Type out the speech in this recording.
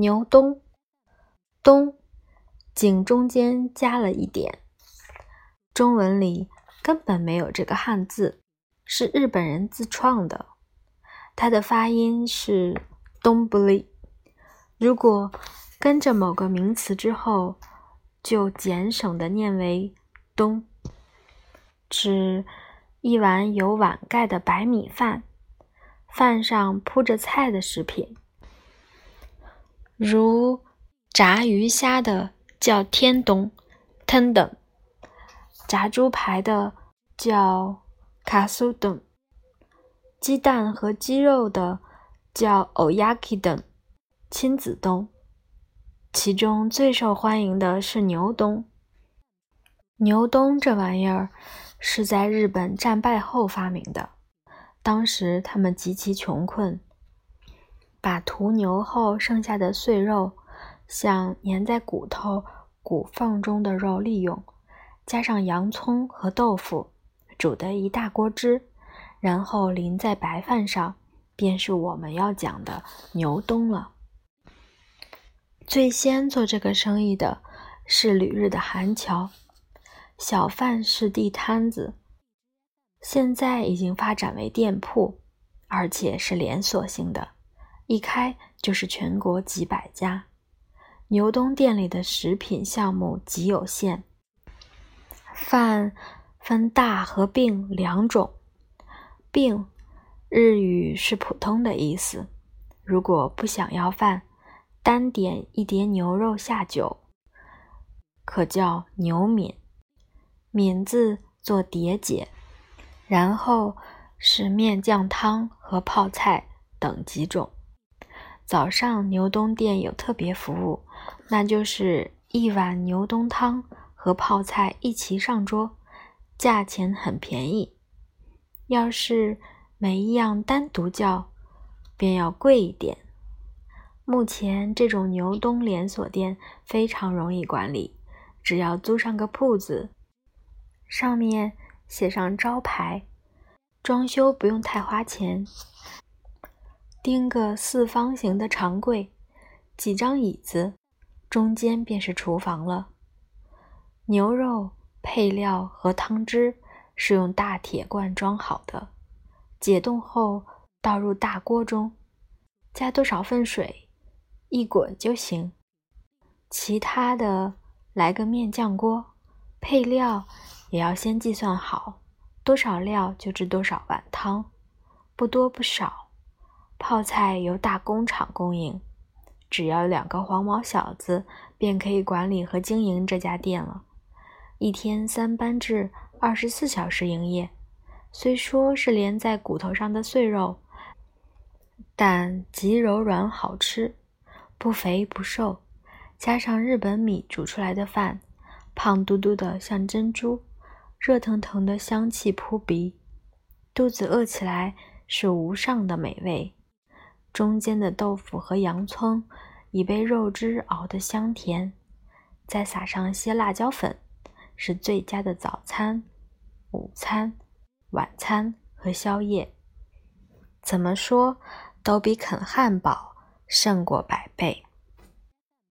牛冬，冬，井中间加了一点。中文里根本没有这个汉字，是日本人自创的。它的发音是东不利。如果跟着某个名词之后，就简省的念为冬，指一碗有碗盖的白米饭，饭上铺着菜的食品。如炸鱼虾的叫天冬 （tendon），炸猪排的叫卡苏冬，鸡蛋和鸡肉的叫 oyaki 等亲子冬。其中最受欢迎的是牛冬。牛冬这玩意儿是在日本战败后发明的，当时他们极其穷困。把屠牛后剩下的碎肉，像粘在骨头骨缝中的肉利用，加上洋葱和豆腐，煮的一大锅汁，然后淋在白饭上，便是我们要讲的牛冬了。最先做这个生意的是旅日的韩桥，小贩是地摊子，现在已经发展为店铺，而且是连锁性的。一开就是全国几百家。牛东店里的食品项目极有限，饭分大和病两种。病日语是普通的意思。如果不想要饭，单点一碟牛肉下酒，可叫牛皿。皿字做叠解，然后是面酱汤和泡菜等几种。早上牛冬店有特别服务，那就是一碗牛冬汤和泡菜一齐上桌，价钱很便宜。要是每一样单独叫，便要贵一点。目前这种牛冬连锁店非常容易管理，只要租上个铺子，上面写上招牌，装修不用太花钱。钉个四方形的长柜，几张椅子，中间便是厨房了。牛肉配料和汤汁是用大铁罐装好的，解冻后倒入大锅中，加多少份水，一滚就行。其他的来个面酱锅，配料也要先计算好，多少料就制多少碗汤，不多不少。泡菜由大工厂供应，只要两个黄毛小子便可以管理和经营这家店了。一天三班制，二十四小时营业。虽说是连在骨头上的碎肉，但极柔软好吃，不肥不瘦。加上日本米煮出来的饭，胖嘟嘟的像珍珠，热腾腾的香气扑鼻，肚子饿起来是无上的美味。中间的豆腐和洋葱已被肉汁熬得香甜，再撒上些辣椒粉，是最佳的早餐、午餐、晚餐和宵夜。怎么说都比啃汉堡胜过百倍。